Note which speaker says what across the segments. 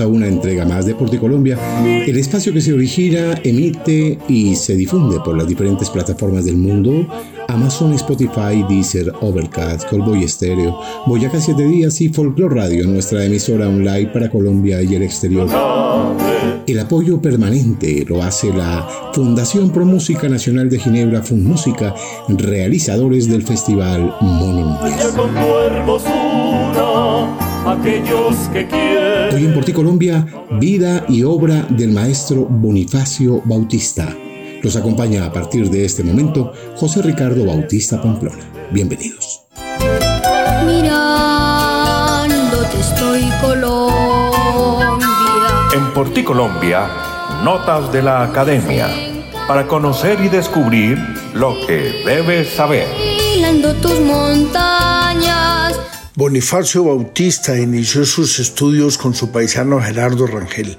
Speaker 1: A una entrega más de Colombia, el espacio que se origina, emite y se difunde por las diferentes plataformas del mundo, Amazon, Spotify, Deezer, Overcast, Colboy Stereo, Boyacá 7 Días y Folklore Radio, nuestra emisora online para Colombia y el exterior. El apoyo permanente lo hace la Fundación Pro Música Nacional de Ginebra, Música, realizadores del Festival Mono aquellos que quieren. Hoy en Porti Colombia, vida y obra del maestro Bonifacio Bautista. Los acompaña a partir de este momento José Ricardo Bautista Pamplona. Bienvenidos.
Speaker 2: Mirándote estoy Colombia. En Porti Colombia, notas de la academia para conocer y descubrir lo que debes saber. tus montañas
Speaker 3: Bonifacio Bautista inició sus estudios con su paisano Gerardo Rangel.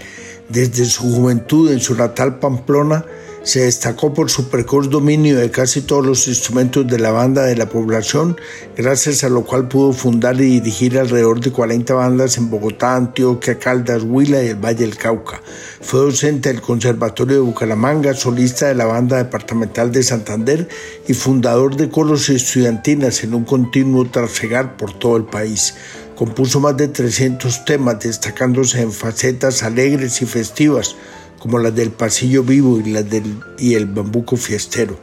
Speaker 3: Desde su juventud en su natal Pamplona, se destacó por su precoz dominio de casi todos los instrumentos de la banda de la población, gracias a lo cual pudo fundar y dirigir alrededor de 40 bandas en Bogotá, Antioquia, Caldas, Huila y el Valle del Cauca. Fue docente del Conservatorio de Bucaramanga, solista de la banda departamental de Santander y fundador de coros estudiantinas en un continuo trasegar por todo el país. Compuso más de 300 temas, destacándose en facetas alegres y festivas como las del pasillo vivo y las del y el bambuco fiestero.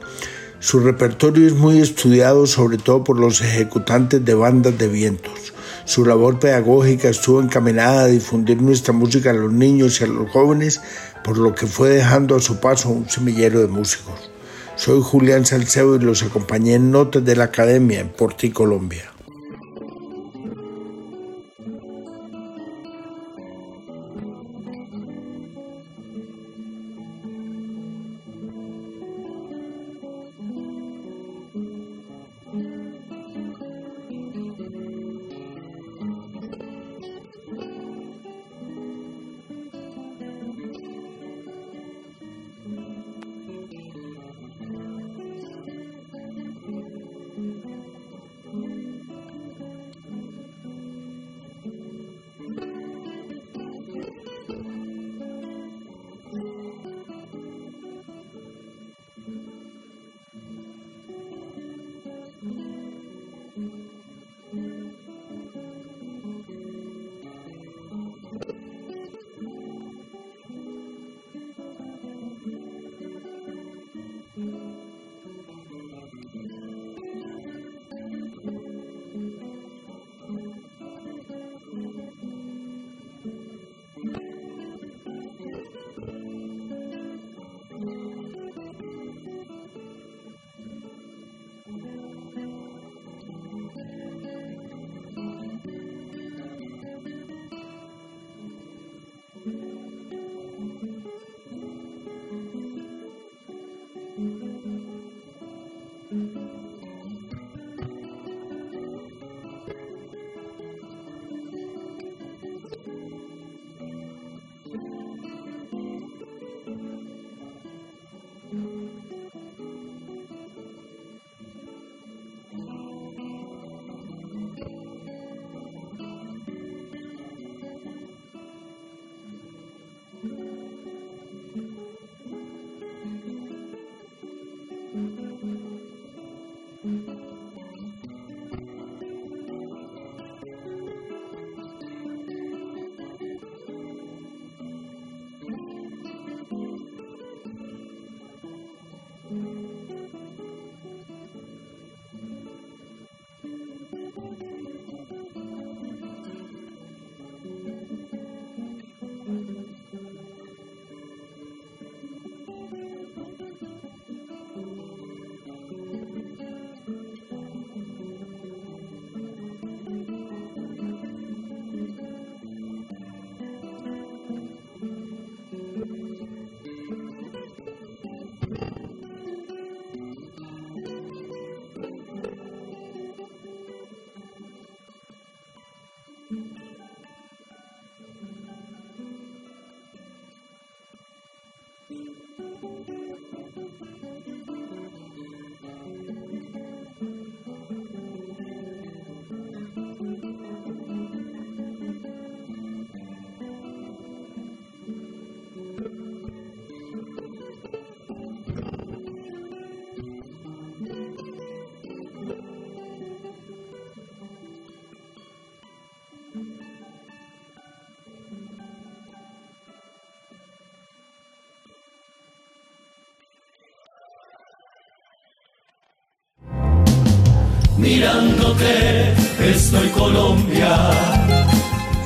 Speaker 3: Su repertorio es muy estudiado sobre todo por los ejecutantes de bandas de vientos. Su labor pedagógica estuvo encaminada a difundir nuestra música a los niños y a los jóvenes, por lo que fue dejando a su paso un semillero de músicos. Soy Julián Salcedo y los acompañé en Notas de la Academia en Porti, Colombia.
Speaker 4: Estoy Colombia.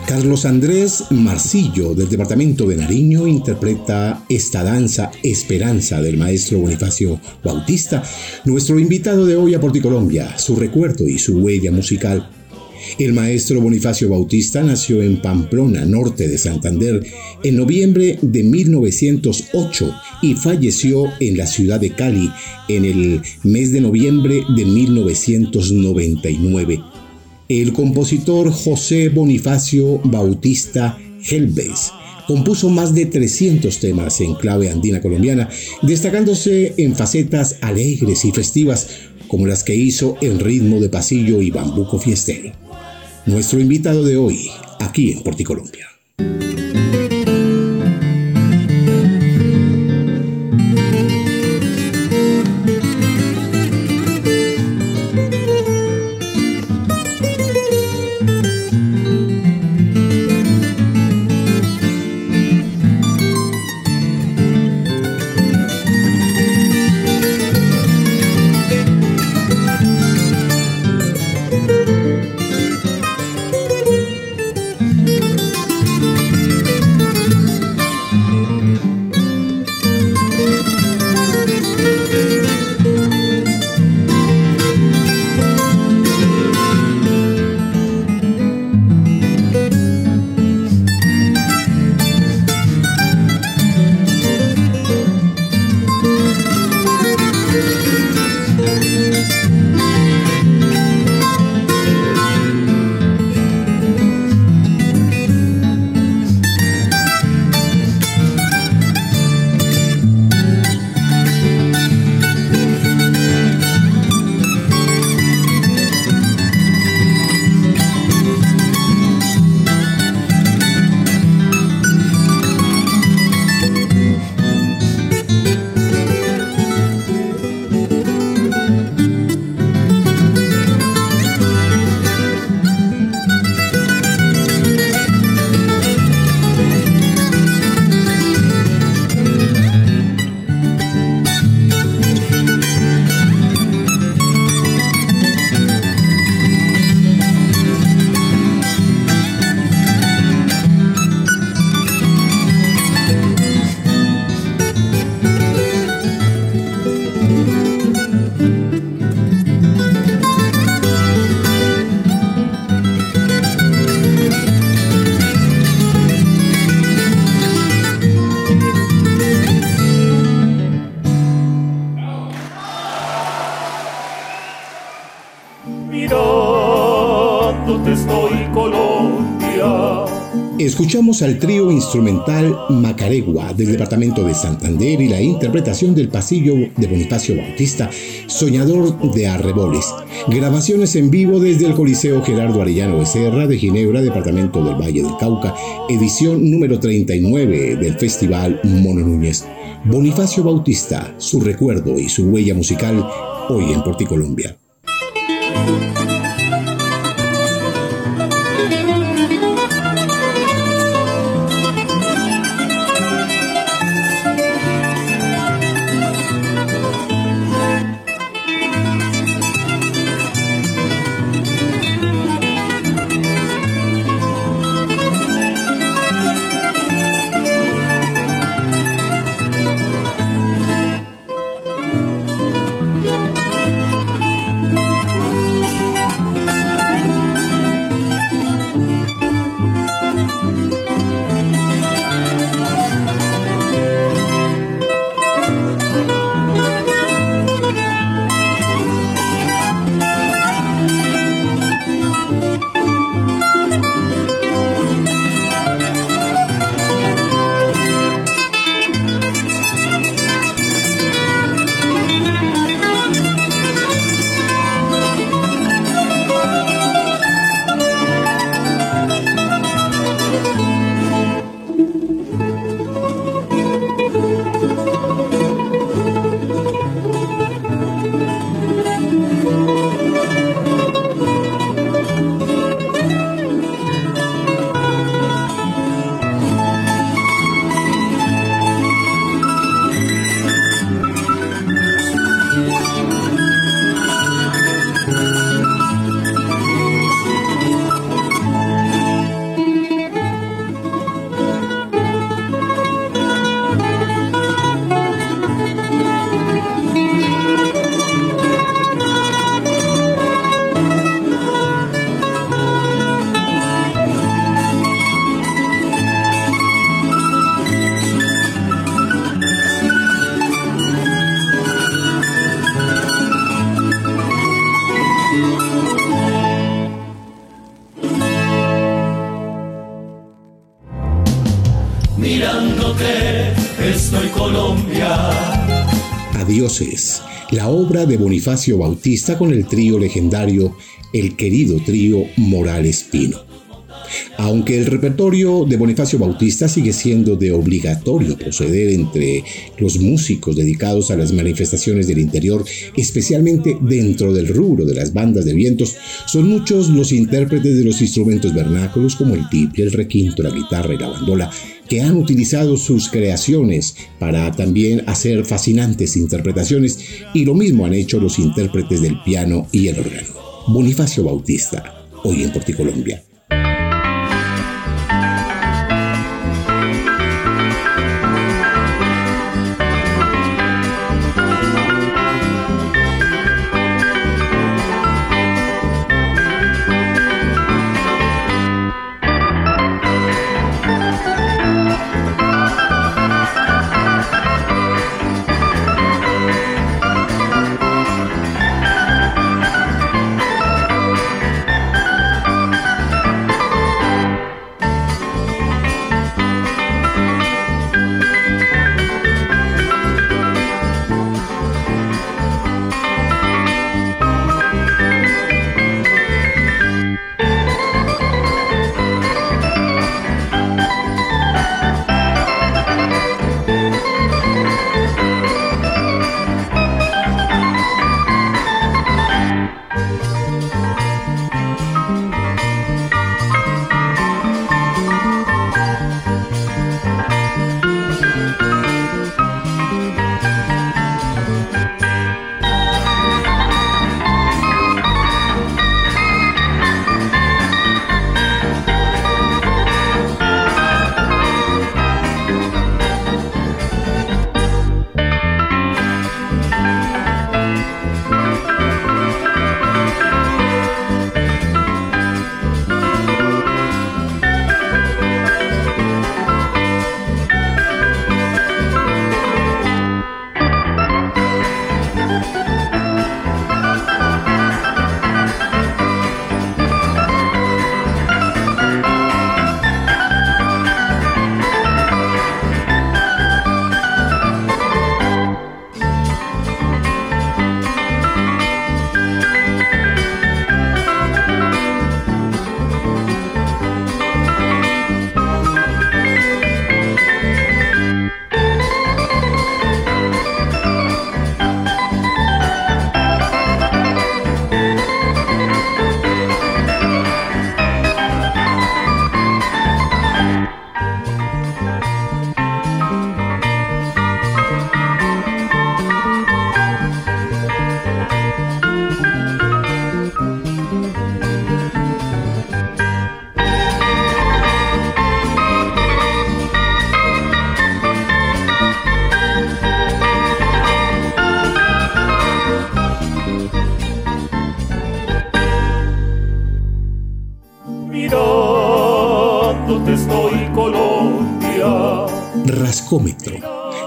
Speaker 1: Carlos Andrés Marcillo del departamento de Nariño interpreta esta danza Esperanza del maestro Bonifacio Bautista, nuestro invitado de hoy a Porticolombia, su recuerdo y su huella musical. El maestro Bonifacio Bautista nació en Pamplona, norte de Santander, en noviembre de 1908 y falleció en la ciudad de Cali en el mes de noviembre de 1999. El compositor José Bonifacio Bautista Helves compuso más de 300 temas en clave andina colombiana, destacándose en facetas alegres y festivas como las que hizo en ritmo de pasillo y bambuco fiestero. Nuestro invitado de hoy, aquí en Porticolombia. Escuchamos al trío instrumental Macaregua del departamento de Santander y la interpretación del pasillo de Bonifacio Bautista, Soñador de Arreboles. Grabaciones en vivo desde el Coliseo Gerardo Arellano Becerra de Ginebra, departamento del Valle del Cauca, edición número 39 del Festival Mono Núñez. Bonifacio Bautista, su recuerdo y su huella musical hoy en Porticolombia. Adioses, la obra de Bonifacio Bautista con el trío legendario, el querido trío Morales Pino. Aunque el repertorio de Bonifacio Bautista sigue siendo de obligatorio proceder entre los músicos dedicados a las manifestaciones del interior, especialmente dentro del rubro de las bandas de vientos, son muchos los intérpretes de los instrumentos vernáculos como el tiple, el requinto, la guitarra y la bandola, que han utilizado sus creaciones para también hacer fascinantes interpretaciones y lo mismo han hecho los intérpretes del piano y el órgano. Bonifacio Bautista, hoy en Porticolombia.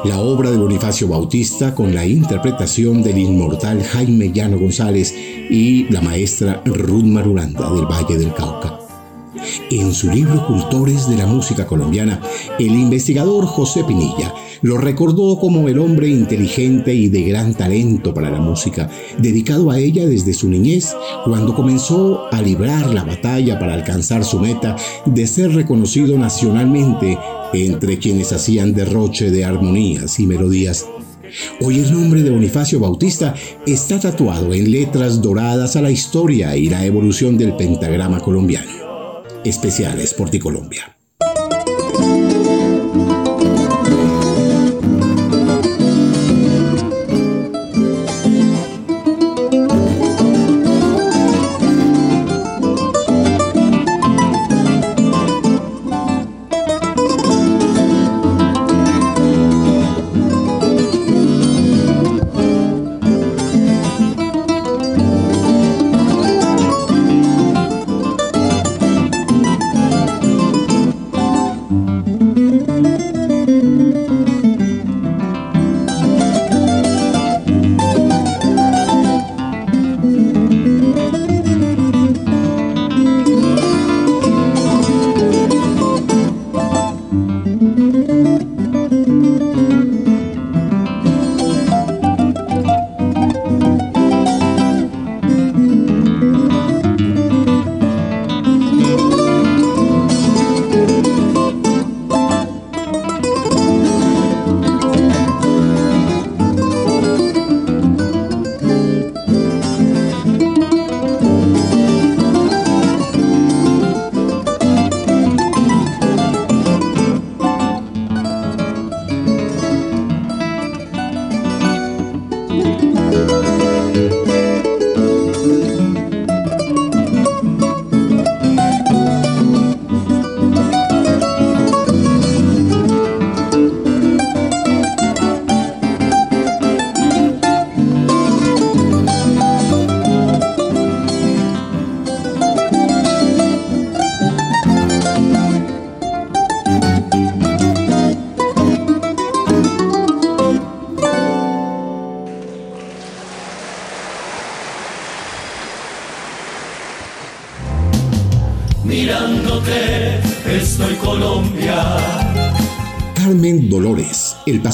Speaker 1: La obra de Bonifacio Bautista con la interpretación del inmortal Jaime Llano González y la maestra Ruth Marulanda del Valle del Cauca. En su libro Cultores de la Música Colombiana, el investigador José Pinilla lo recordó como el hombre inteligente y de gran talento para la música, dedicado a ella desde su niñez, cuando comenzó a librar la batalla para alcanzar su meta de ser reconocido nacionalmente entre quienes hacían derroche de armonías y melodías. Hoy el nombre de Bonifacio Bautista está tatuado en letras doradas a la historia y la evolución del pentagrama colombiano. Especiales Porticolombia.
Speaker 4: mirándote,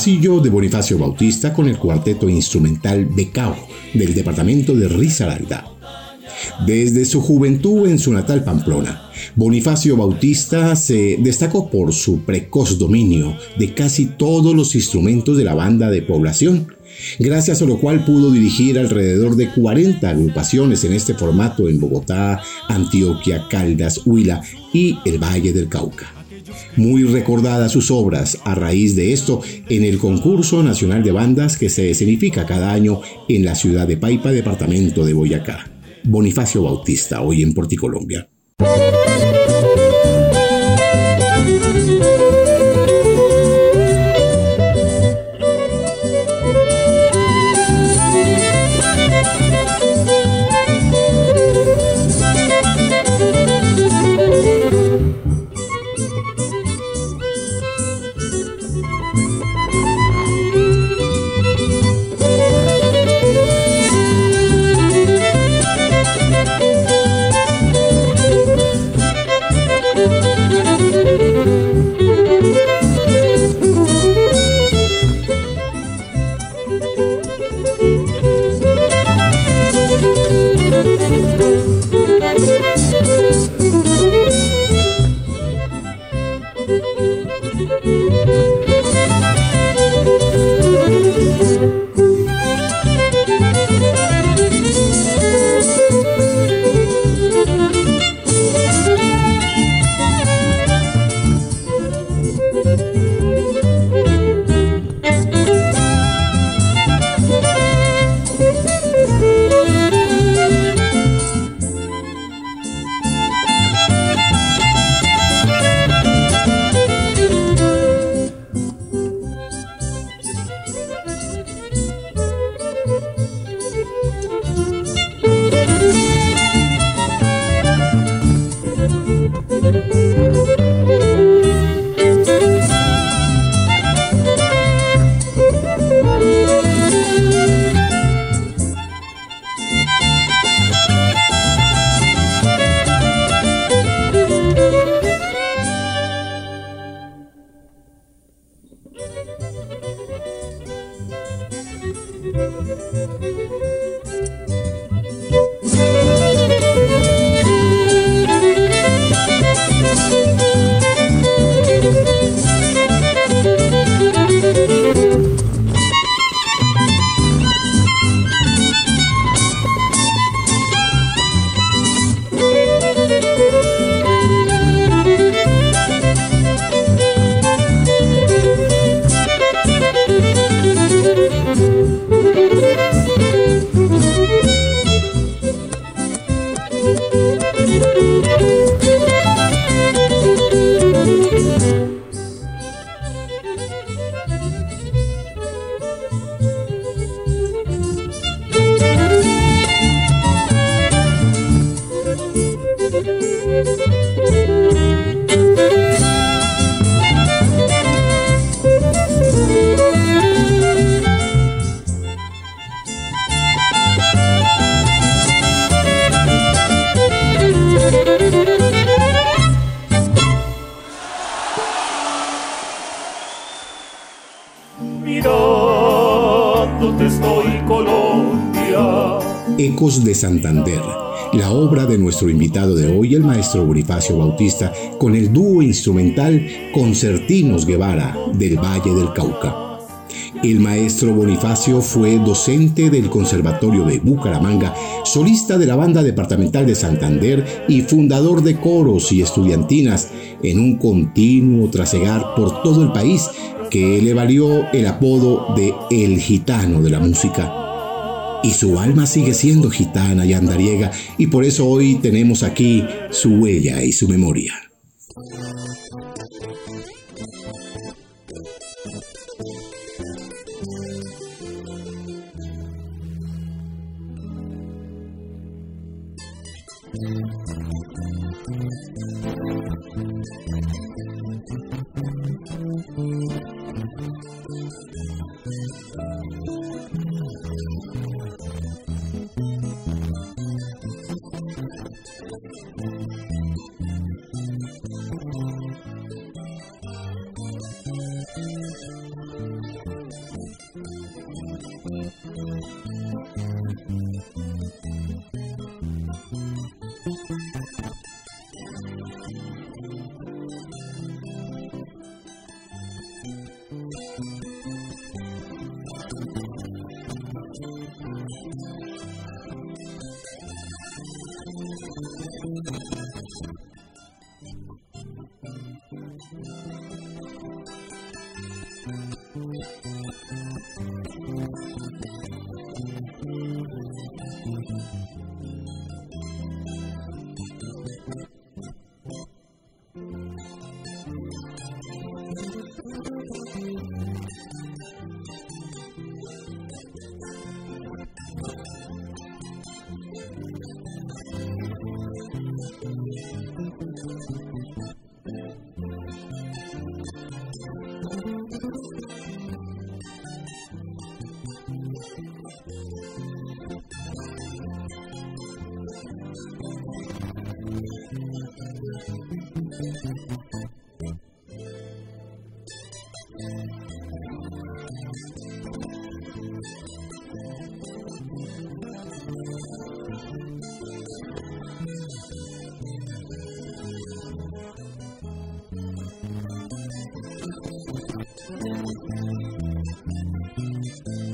Speaker 1: de Bonifacio Bautista con el cuarteto instrumental Becao del departamento de Risaralda. Desde su juventud en su natal Pamplona, Bonifacio Bautista se destacó por su precoz dominio de casi todos los instrumentos de la banda de población, gracias a lo cual pudo dirigir alrededor de 40 agrupaciones en este formato en Bogotá, Antioquia, Caldas, Huila y el Valle del Cauca. Muy recordadas sus obras a raíz de esto en el concurso nacional de bandas que se escenifica cada año en la ciudad de Paipa, departamento de Boyacá. Bonifacio Bautista, hoy en Porticolombia. Ecos Santander, la obra de nuestro invitado de hoy, el maestro Bonifacio Bautista, con el dúo instrumental Concertinos Guevara del Valle del Cauca. El maestro Bonifacio fue docente del Conservatorio de Bucaramanga, solista de la Banda Departamental de Santander y fundador de coros y estudiantinas en un continuo trasegar por todo el país que le valió el apodo de El Gitano de la Música y su alma sigue siendo gitana y andariega y por eso hoy tenemos aquí su huella y su memoria.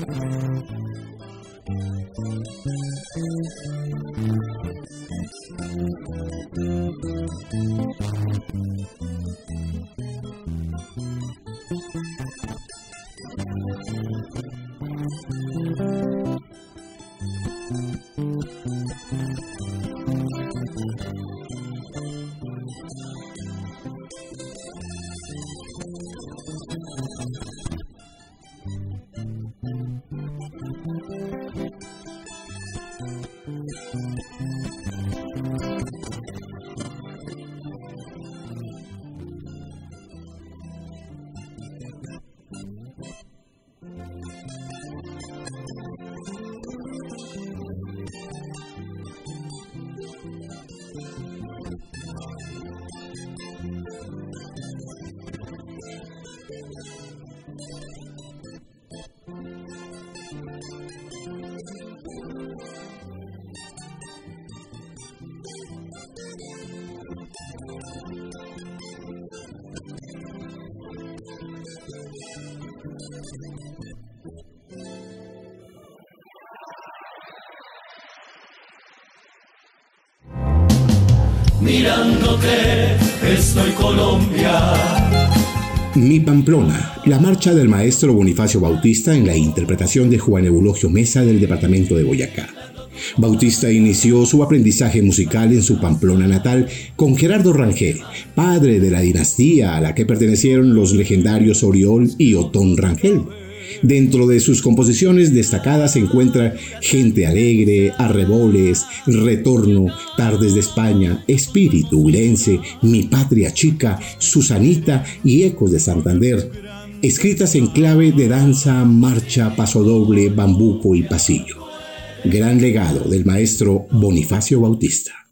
Speaker 4: Música
Speaker 1: Mi Pamplona, la marcha del maestro Bonifacio Bautista en la interpretación de Juan Eulogio Mesa del departamento de Boyacá. Bautista inició su aprendizaje musical en su Pamplona natal con Gerardo Rangel, padre de la dinastía a la que pertenecieron los legendarios Oriol y Otón Rangel. Dentro de sus composiciones destacadas se encuentra Gente Alegre, Arreboles, Retorno, Tardes de España, Espíritu Huilense, Mi Patria Chica, Susanita y Ecos de Santander, escritas en clave de danza, marcha, pasodoble, bambuco y pasillo. Gran legado del maestro Bonifacio Bautista.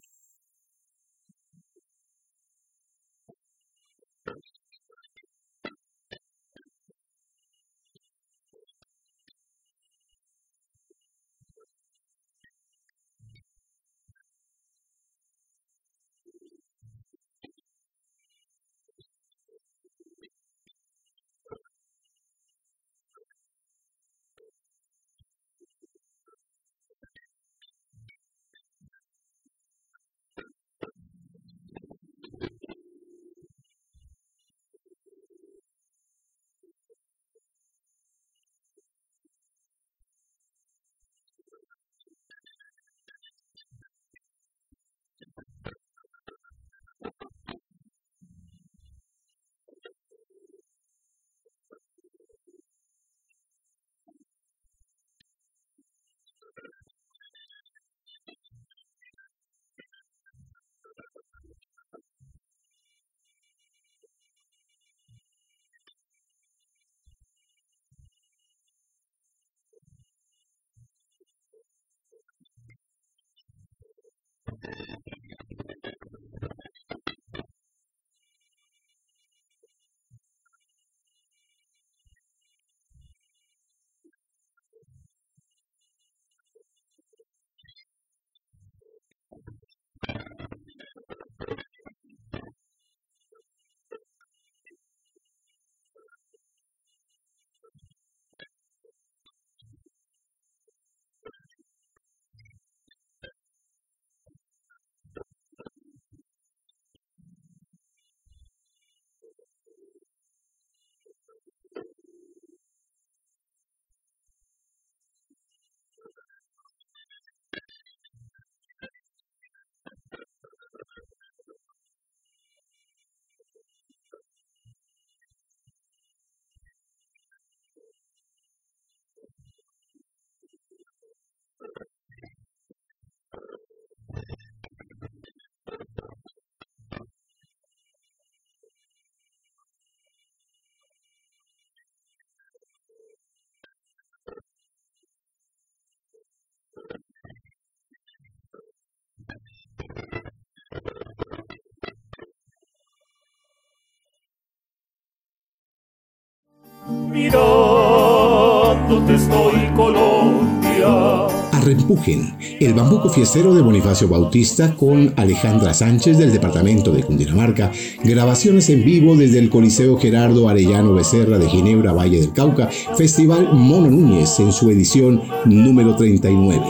Speaker 1: mirándote estoy Colombia. Arrempujen, el bambuco fiestero de Bonifacio Bautista con Alejandra Sánchez del departamento de Cundinamarca. Grabaciones en vivo desde el Coliseo Gerardo Arellano Becerra de Ginebra, Valle del Cauca. Festival Mono Núñez en su edición número 39.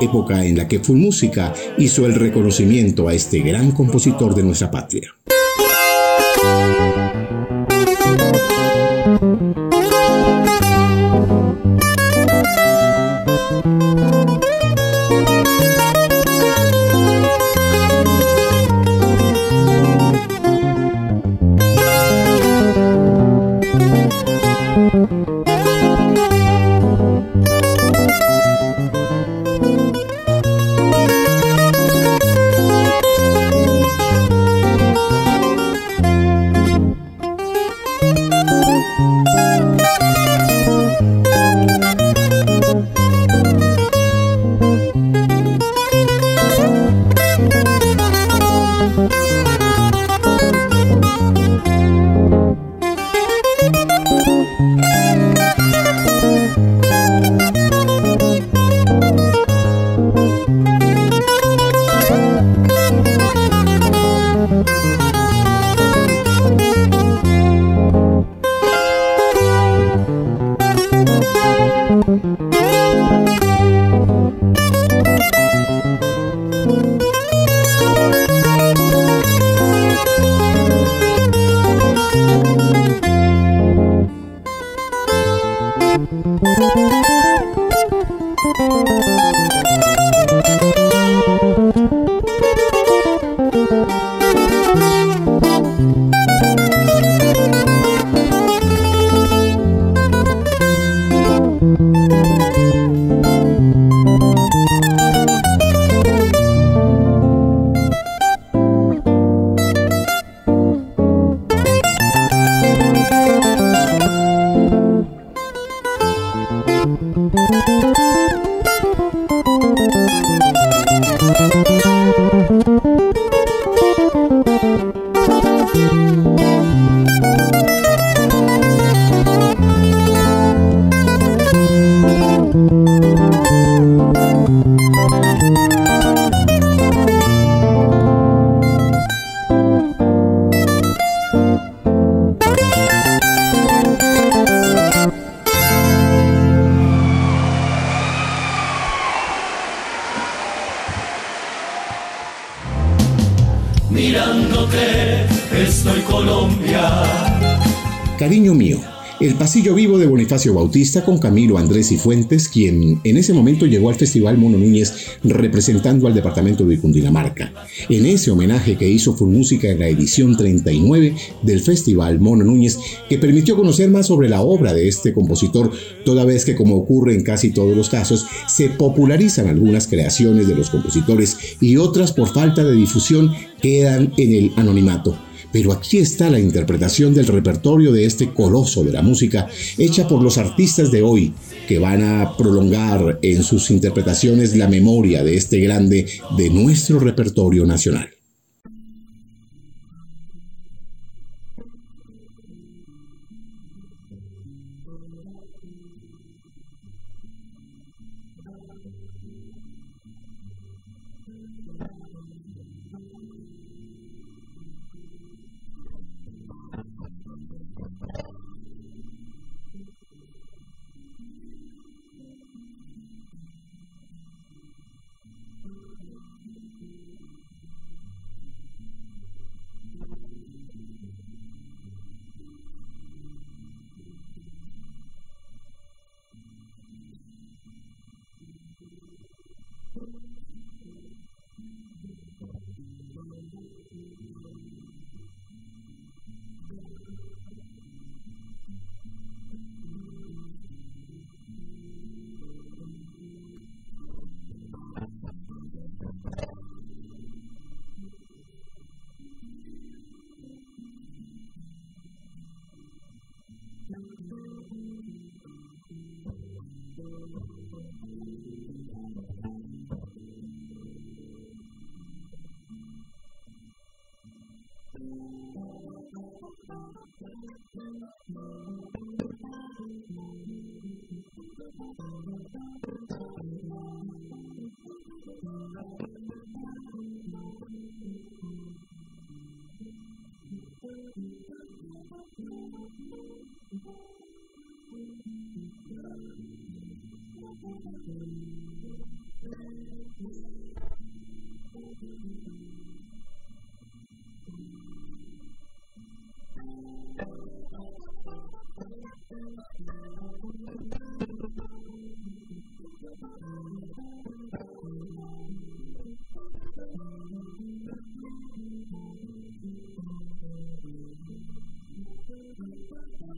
Speaker 1: Época en la que Full Música hizo el reconocimiento a este gran compositor de nuestra patria. mirándote, estoy Colombia. Cariño mío Pasillo Vivo de Bonifacio Bautista con Camilo Andrés y Fuentes, quien en ese momento llegó al Festival Mono Núñez representando al departamento de Cundinamarca. En ese homenaje que hizo Full Música en la edición 39 del Festival Mono Núñez, que permitió conocer más sobre la obra de este compositor, toda vez que como ocurre en casi todos los casos, se popularizan algunas creaciones de los compositores y otras por falta de difusión quedan en el anonimato. Pero aquí está la interpretación del repertorio de este coloso de la música, hecha por los artistas de hoy, que van a prolongar en sus interpretaciones la memoria de este grande de nuestro repertorio nacional.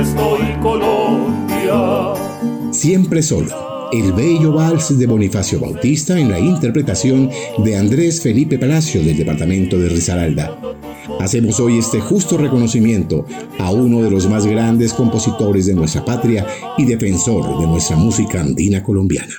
Speaker 4: estoy Colombia.
Speaker 1: Siempre solo. El bello vals de Bonifacio Bautista en la interpretación de Andrés Felipe Palacio del departamento de Risaralda. Hacemos hoy este justo reconocimiento a uno de los más grandes compositores de nuestra patria y defensor de nuestra música andina colombiana.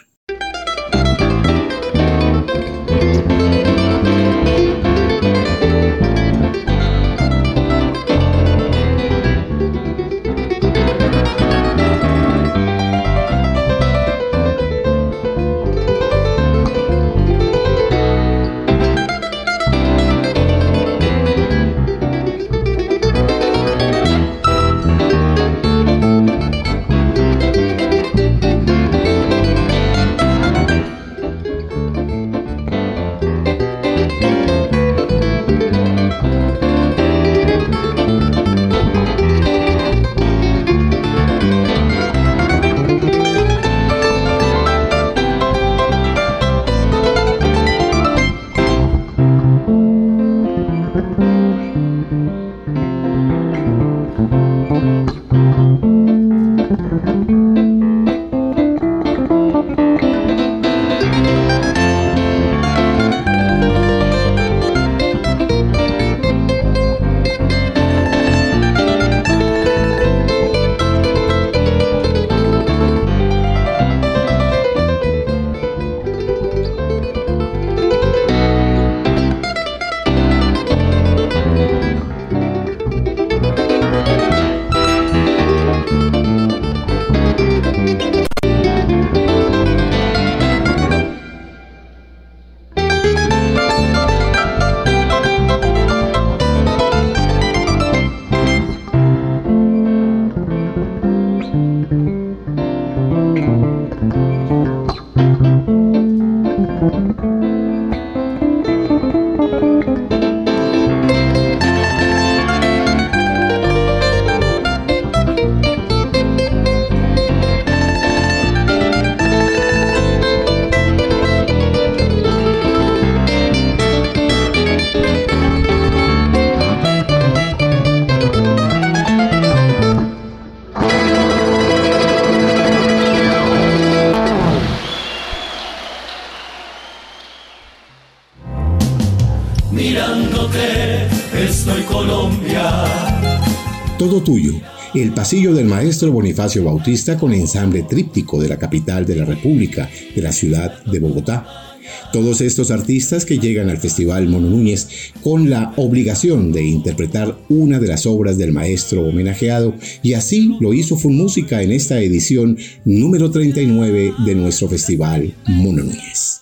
Speaker 1: El pasillo del maestro Bonifacio Bautista con ensamble tríptico de la capital de la República, de la ciudad de Bogotá. Todos estos artistas que llegan al Festival Mono Núñez con la obligación de interpretar una de las obras del maestro homenajeado y así lo hizo Fun Música en esta edición número 39 de nuestro Festival Mono Núñez.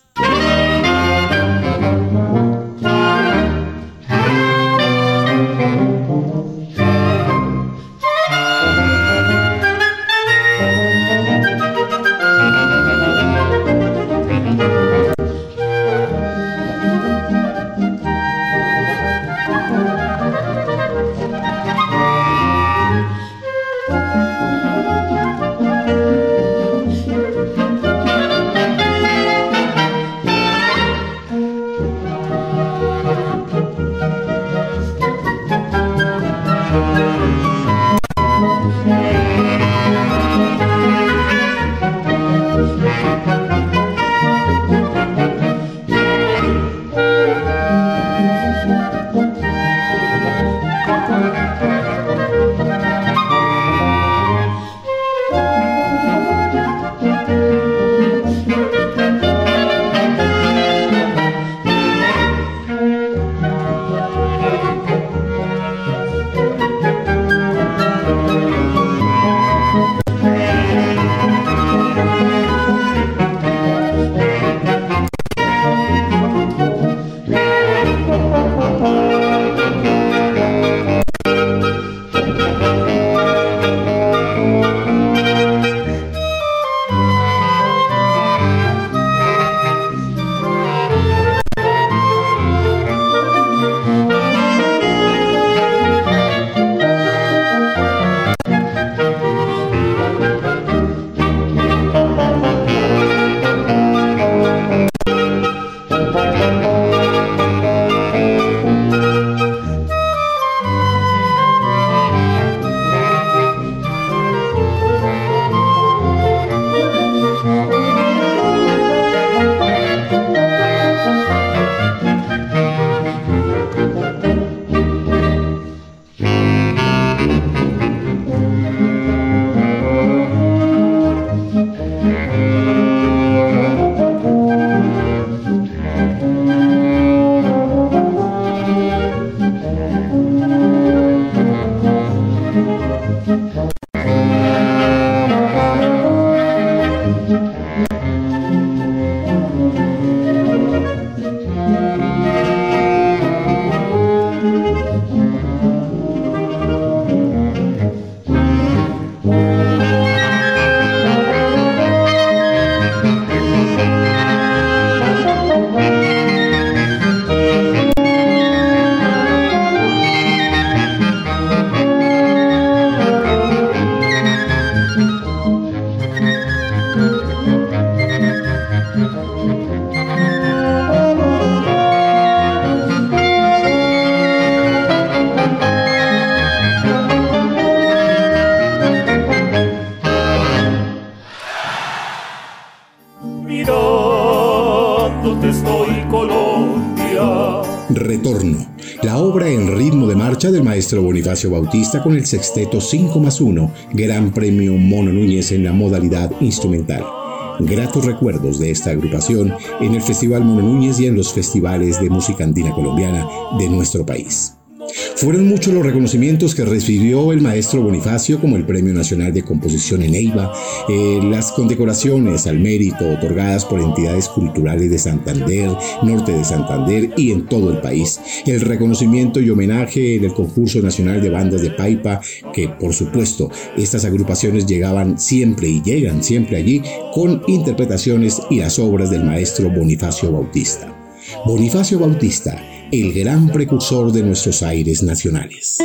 Speaker 1: Bonifacio Bautista con el sexteto 5 más 1, Gran Premio Mono Núñez en la modalidad instrumental. Gratos recuerdos de esta agrupación en el Festival Mono Núñez y en los festivales de música andina colombiana de nuestro país. Fueron muchos los reconocimientos que recibió el maestro Bonifacio, como el Premio Nacional de Composición en EIVA, eh, las condecoraciones al mérito otorgadas por entidades culturales de Santander, norte de Santander y en todo el país, el reconocimiento y homenaje en el concurso nacional de bandas de Paipa, que por supuesto estas agrupaciones llegaban siempre y llegan siempre allí con interpretaciones y las obras del maestro Bonifacio Bautista. Bonifacio Bautista, el gran precursor de nuestros aires nacionales.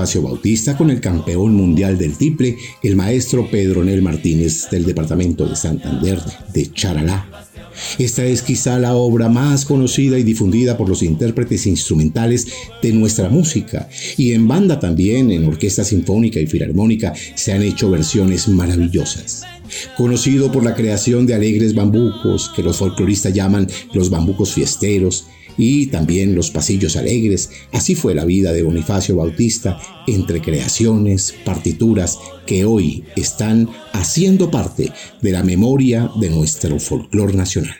Speaker 1: Bautista con el campeón mundial del triple, el maestro Pedro Nel Martínez del departamento de Santander de Charalá. Esta es quizá la obra más conocida y difundida por los intérpretes instrumentales de nuestra música, y en banda también, en orquesta sinfónica y filarmónica, se han hecho versiones maravillosas conocido por la creación de alegres bambucos que los folcloristas llaman los bambucos fiesteros y también los pasillos alegres. Así fue la vida de Bonifacio Bautista entre creaciones, partituras que hoy están haciendo parte de la memoria de nuestro folclor nacional.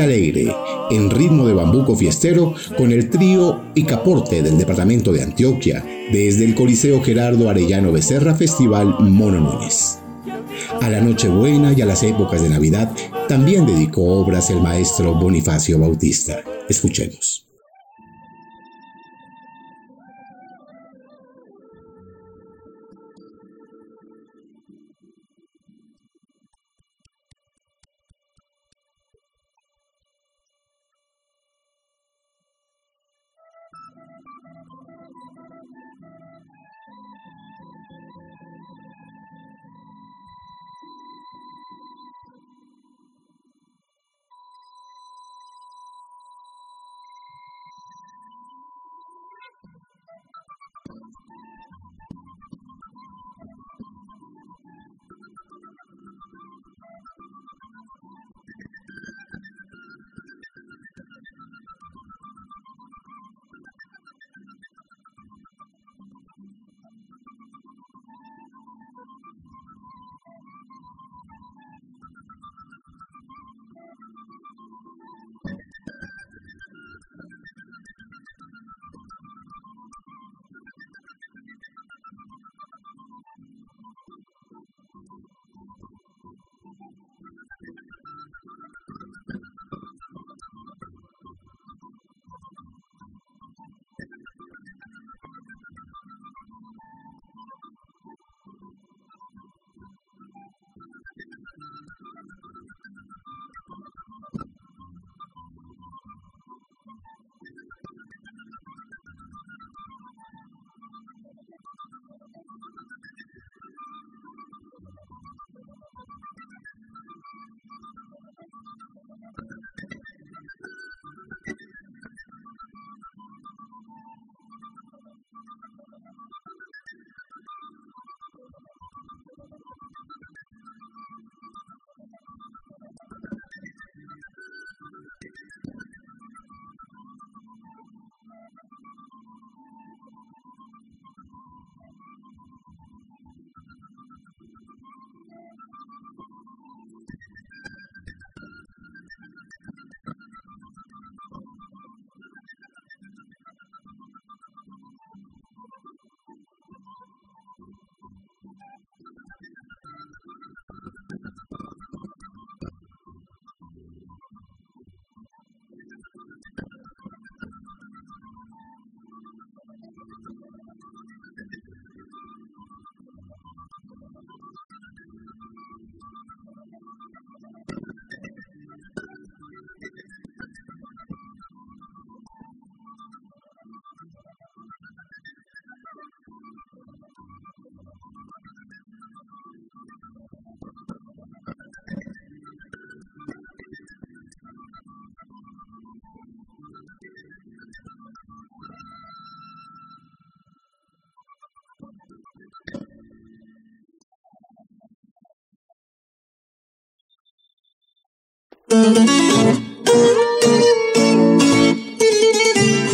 Speaker 1: Alegre, en ritmo de bambuco fiestero, con el trío y caporte del departamento de Antioquia, desde el Coliseo Gerardo Arellano Becerra Festival Mono Núñez. A la Nochebuena y a las épocas de Navidad también dedicó obras el maestro Bonifacio Bautista. Escuchemos.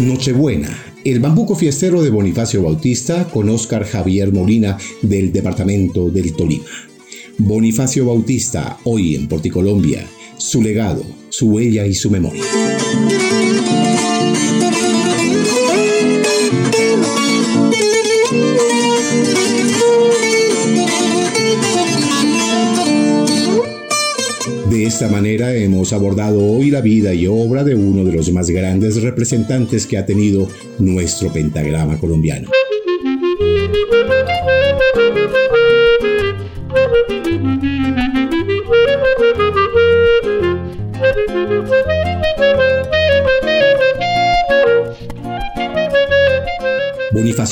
Speaker 1: Nochebuena. El Bambuco Fiestero de Bonifacio Bautista con Óscar Javier Molina del Departamento del Tolima. Bonifacio Bautista, hoy en Porticolombia, su legado, su huella y su memoria. Esta manera hemos abordado hoy la vida y obra de uno de los más grandes representantes que ha tenido nuestro pentagrama colombiano.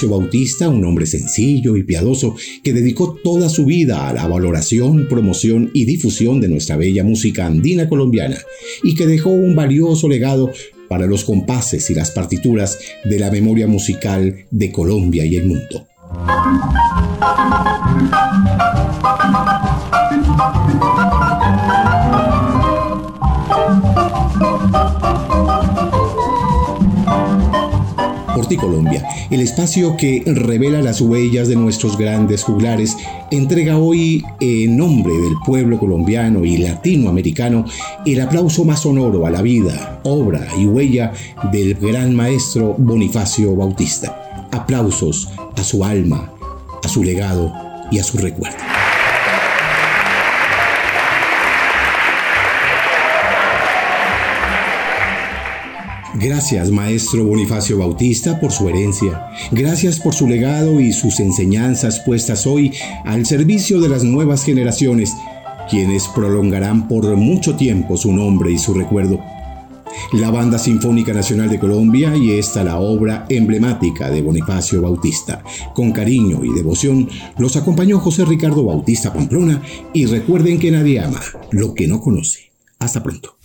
Speaker 1: Bautista, un hombre sencillo y piadoso que dedicó toda su vida a la valoración, promoción y difusión de nuestra bella música andina colombiana y que dejó un valioso legado para los compases y las partituras de la memoria musical de Colombia y el mundo. Colombia, el espacio que revela las huellas de nuestros grandes juglares, entrega hoy en nombre del pueblo colombiano y latinoamericano el aplauso más sonoro a la vida, obra y huella del gran maestro Bonifacio Bautista. Aplausos a su alma, a su legado y a su recuerdo. Gracias, maestro Bonifacio Bautista, por su herencia. Gracias por su legado y sus enseñanzas puestas hoy al servicio de las nuevas generaciones, quienes prolongarán por mucho tiempo su nombre y su recuerdo. La Banda Sinfónica Nacional de Colombia y esta la obra emblemática de Bonifacio Bautista. Con cariño y devoción los acompañó José Ricardo Bautista Pamplona y recuerden que nadie ama lo que no conoce. Hasta pronto.